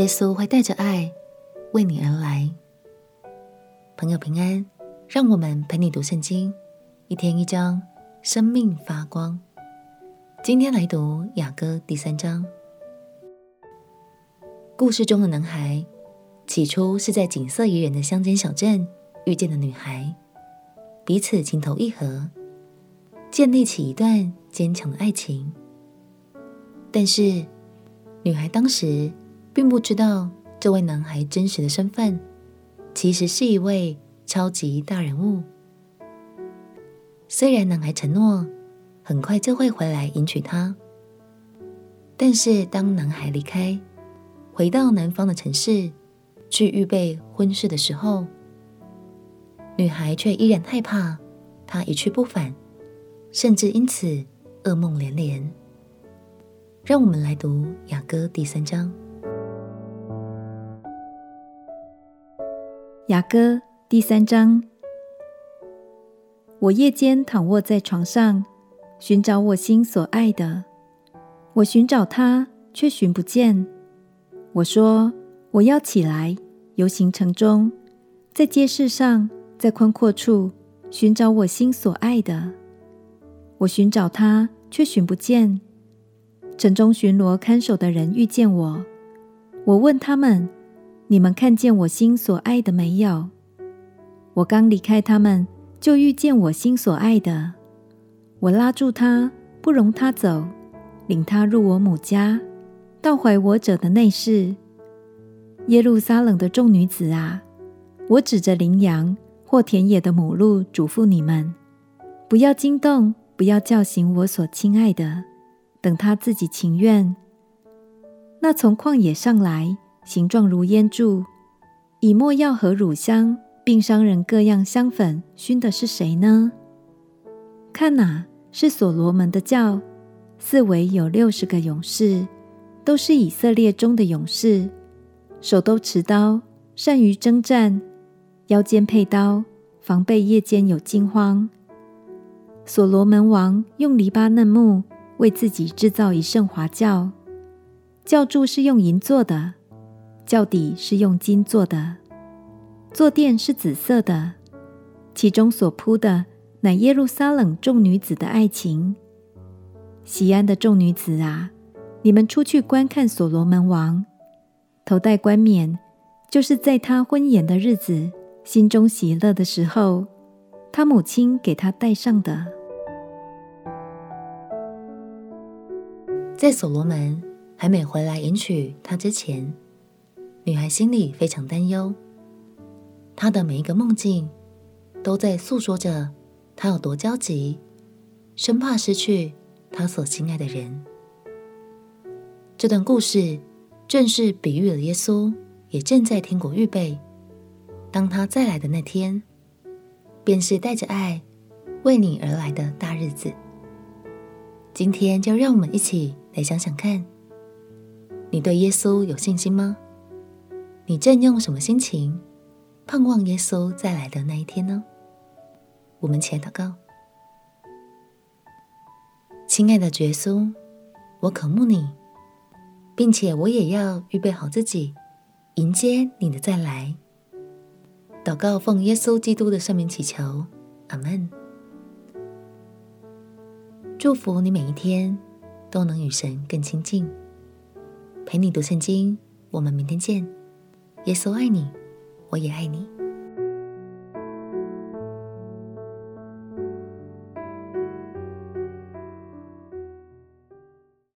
耶稣会带着爱为你而来。朋友平安，让我们陪你读圣经，一天一章，生命发光。今天来读雅歌第三章。故事中的男孩，起初是在景色宜人的乡间小镇遇见的女孩，彼此情投意合，建立起一段坚强的爱情。但是，女孩当时并不知道这位男孩真实的身份，其实是一位超级大人物。虽然男孩承诺很快就会回来迎娶她，但是当男孩离开，回到南方的城市去预备婚事的时候，女孩却依然害怕他一去不返，甚至因此噩梦连连。让我们来读雅歌第三章。雅歌第三章。我夜间躺卧在床上，寻找我心所爱的。我寻找他，却寻不见。我说：我要起来，游行城中，在街市上，在宽阔处寻找我心所爱的。我寻找他，却寻不见。城中巡逻看守的人遇见我，我问他们：“你们看见我心所爱的没有？”我刚离开他们，就遇见我心所爱的。我拉住他，不容他走，领他入我母家，到怀我者的内室。耶路撒冷的众女子啊，我指着羚羊或田野的母鹿嘱咐你们：不要惊动，不要叫醒我所亲爱的。等他自己情愿。那从旷野上来，形状如烟柱，以墨药和乳香，并商人各样香粉熏的是谁呢？看哪，是所罗门的教，四围有六十个勇士，都是以色列中的勇士，手都持刀，善于征战，腰间佩刀，防备夜间有惊慌。所罗门王用黎巴嫩木。为自己制造一圣华轿，轿柱是用银做的，轿底是用金做的，坐垫是紫色的，其中所铺的乃耶路撒冷众女子的爱情。锡安的众女子啊，你们出去观看所罗门王，头戴冠冕，就是在他婚宴的日子，心中喜乐的时候，他母亲给他戴上的。在所罗门还没回来迎娶她之前，女孩心里非常担忧。她的每一个梦境都在诉说着她有多焦急，生怕失去她所心爱的人。这段故事正是比喻了耶稣也正在天国预备，当他再来的那天，便是带着爱为你而来的大日子。今天就让我们一起来想想看，你对耶稣有信心吗？你正用什么心情盼望耶稣再来的那一天呢？我们起来祷告。亲爱的耶稣，我渴慕你，并且我也要预备好自己，迎接你的再来。祷告奉耶稣基督的圣名祈求，阿门。祝福你每一天都能与神更亲近，陪你读圣经。我们明天见。耶稣爱你，我也爱你。